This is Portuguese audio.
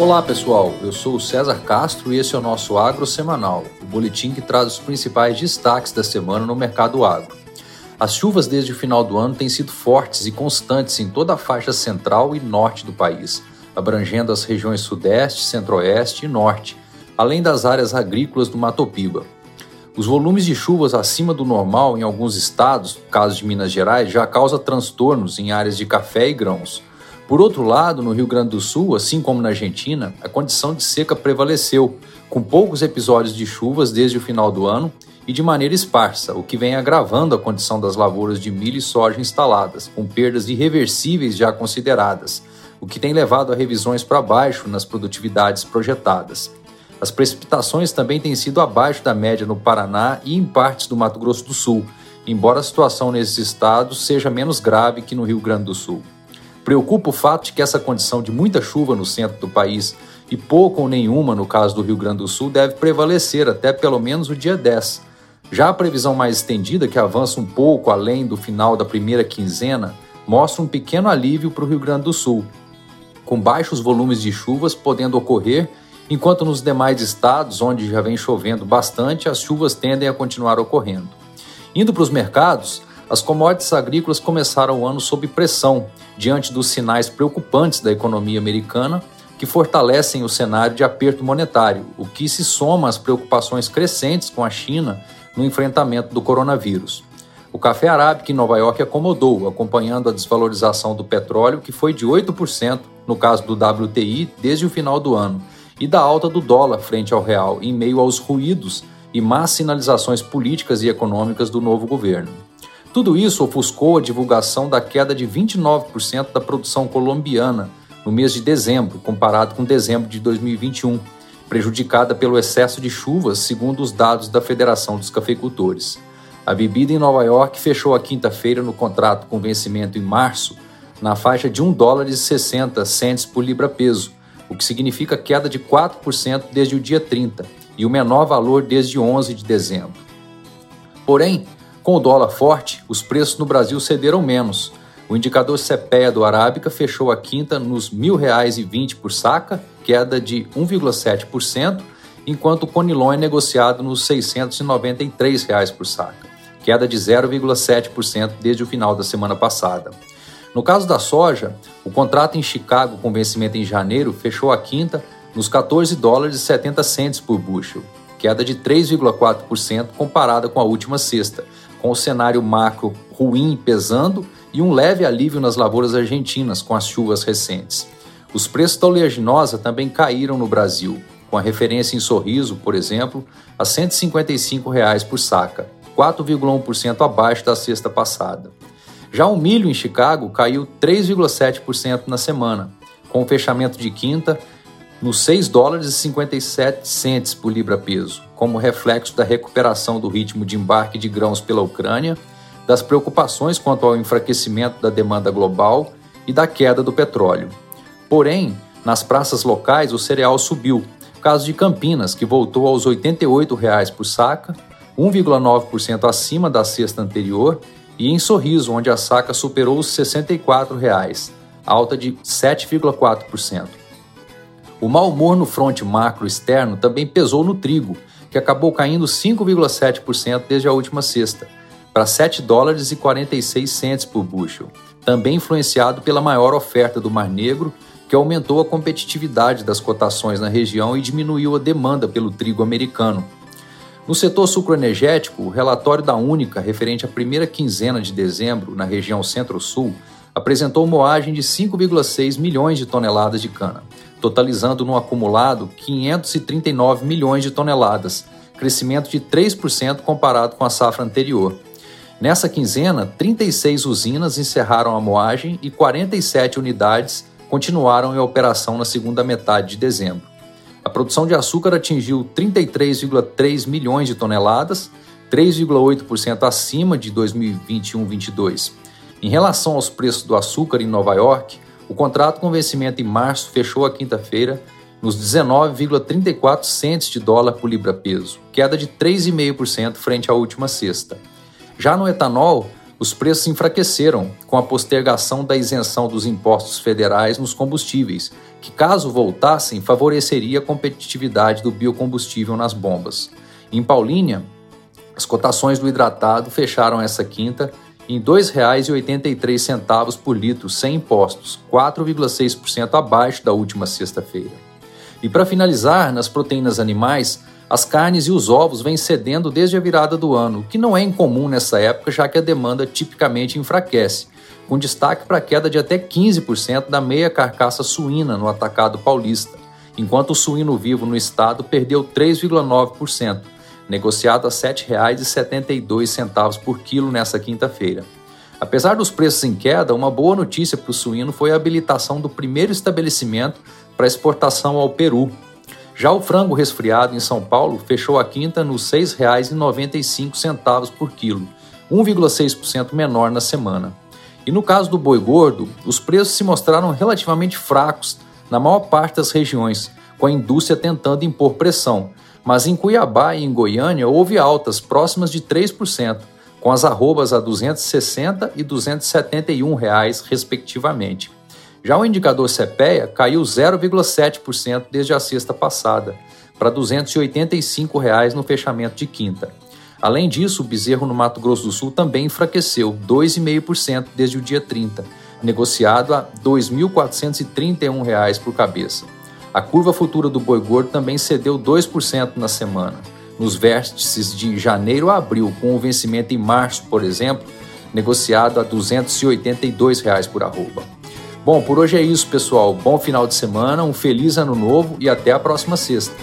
Olá pessoal, eu sou o César Castro e esse é o nosso Agro Semanal, o boletim que traz os principais destaques da semana no mercado agro. As chuvas desde o final do ano têm sido fortes e constantes em toda a faixa central e norte do país, abrangendo as regiões sudeste, centro-oeste e norte, além das áreas agrícolas do Mato Piba. Os volumes de chuvas acima do normal em alguns estados, caso de Minas Gerais, já causa transtornos em áreas de café e grãos. Por outro lado, no Rio Grande do Sul, assim como na Argentina, a condição de seca prevaleceu, com poucos episódios de chuvas desde o final do ano e de maneira esparsa, o que vem agravando a condição das lavouras de milho e soja instaladas, com perdas irreversíveis já consideradas, o que tem levado a revisões para baixo nas produtividades projetadas. As precipitações também têm sido abaixo da média no Paraná e em partes do Mato Grosso do Sul, embora a situação nesses estados seja menos grave que no Rio Grande do Sul. Preocupa o fato de que essa condição de muita chuva no centro do país e pouco ou nenhuma no caso do Rio Grande do Sul deve prevalecer até pelo menos o dia 10. Já a previsão mais estendida, que avança um pouco além do final da primeira quinzena, mostra um pequeno alívio para o Rio Grande do Sul, com baixos volumes de chuvas podendo ocorrer, enquanto nos demais estados, onde já vem chovendo bastante, as chuvas tendem a continuar ocorrendo. Indo para os mercados, as commodities agrícolas começaram o ano sob pressão, diante dos sinais preocupantes da economia americana, que fortalecem o cenário de aperto monetário, o que se soma às preocupações crescentes com a China no enfrentamento do coronavírus. O café arábica em Nova York acomodou, acompanhando a desvalorização do petróleo, que foi de 8% no caso do WTI desde o final do ano, e da alta do dólar frente ao real, em meio aos ruídos e más sinalizações políticas e econômicas do novo governo. Tudo isso ofuscou a divulgação da queda de 29% da produção colombiana no mês de dezembro, comparado com dezembro de 2021, prejudicada pelo excesso de chuvas, segundo os dados da Federação dos Cafeicultores. A bebida em Nova York fechou a quinta-feira no contrato com vencimento em março na faixa de 1 dólar e 60 centes por libra-peso, o que significa queda de 4% desde o dia 30 e o menor valor desde 11 de dezembro. Porém, com o dólar forte, os preços no Brasil cederam menos. O indicador CPEA do Arábica fechou a quinta nos R$ 1.020 por saca, queda de 1,7%, enquanto o Conilon é negociado nos 693 reais por saca, queda de 0,7% desde o final da semana passada. No caso da soja, o contrato em Chicago com vencimento em janeiro fechou a quinta nos 14 dólares e 70 centes por bushel, queda de 3,4% comparada com a última sexta, com o cenário macro ruim pesando e um leve alívio nas lavouras argentinas com as chuvas recentes. Os preços da oleaginosa também caíram no Brasil, com a referência em sorriso, por exemplo, a 155 reais por saca, 4,1% abaixo da sexta passada. Já o milho em Chicago caiu 3,7% na semana, com o fechamento de quinta nos 6 dólares e 57 centes por libra-peso, como reflexo da recuperação do ritmo de embarque de grãos pela Ucrânia, das preocupações quanto ao enfraquecimento da demanda global e da queda do petróleo. Porém, nas praças locais o cereal subiu, caso de Campinas, que voltou aos 88 reais por saca, 1,9% acima da sexta anterior, e em Sorriso, onde a saca superou os 64 reais, alta de 7,4%. O mau humor no fronte macro externo também pesou no trigo, que acabou caindo 5,7% desde a última sexta, para 7 dólares e 46 centes por bushel, também influenciado pela maior oferta do Mar Negro, que aumentou a competitividade das cotações na região e diminuiu a demanda pelo trigo americano. No setor sucroenergético, o relatório da Única, referente à primeira quinzena de dezembro na região Centro-Sul, apresentou moagem de 5,6 milhões de toneladas de cana, totalizando no acumulado 539 milhões de toneladas, crescimento de 3% comparado com a safra anterior. Nessa quinzena, 36 usinas encerraram a moagem e 47 unidades continuaram em operação na segunda metade de dezembro. A produção de açúcar atingiu 33,3 milhões de toneladas, 3,8% acima de 2021-22. Em relação aos preços do açúcar em Nova York, o contrato com vencimento em março fechou a quinta-feira nos 19,34 centes de dólar por libra-peso, queda de 3,5% frente à última sexta. Já no etanol, os preços enfraqueceram com a postergação da isenção dos impostos federais nos combustíveis, que, caso voltassem, favoreceria a competitividade do biocombustível nas bombas. Em Paulínia, as cotações do hidratado fecharam essa quinta em R$ 2,83 por litro, sem impostos, 4,6% abaixo da última sexta-feira. E para finalizar, nas proteínas animais, as carnes e os ovos vêm cedendo desde a virada do ano, o que não é incomum nessa época, já que a demanda tipicamente enfraquece, com destaque para a queda de até 15% da meia carcaça suína no atacado paulista, enquanto o suíno vivo no estado perdeu 3,9%, negociado a R$ 7,72 por quilo nesta quinta-feira. Apesar dos preços em queda, uma boa notícia para o suíno foi a habilitação do primeiro estabelecimento para exportação ao Peru, já o frango resfriado em São Paulo fechou a quinta nos R$ 6,95 por quilo, 1,6% menor na semana. E no caso do boi gordo, os preços se mostraram relativamente fracos na maior parte das regiões, com a indústria tentando impor pressão, mas em Cuiabá e em Goiânia houve altas próximas de 3%, com as arrobas a R$ 260 e 271 reais, respectivamente. Já o indicador CPEA caiu 0,7% desde a sexta passada, para 285 reais no fechamento de quinta. Além disso, o bezerro no Mato Grosso do Sul também enfraqueceu 2,5% desde o dia 30, negociado a R$ 2.431 por cabeça. A curva futura do boi gordo também cedeu 2% na semana. Nos vértices de janeiro a abril, com o vencimento em março, por exemplo, negociado a R$ 282 por arroba. Bom, por hoje é isso, pessoal. Bom final de semana, um feliz ano novo e até a próxima sexta.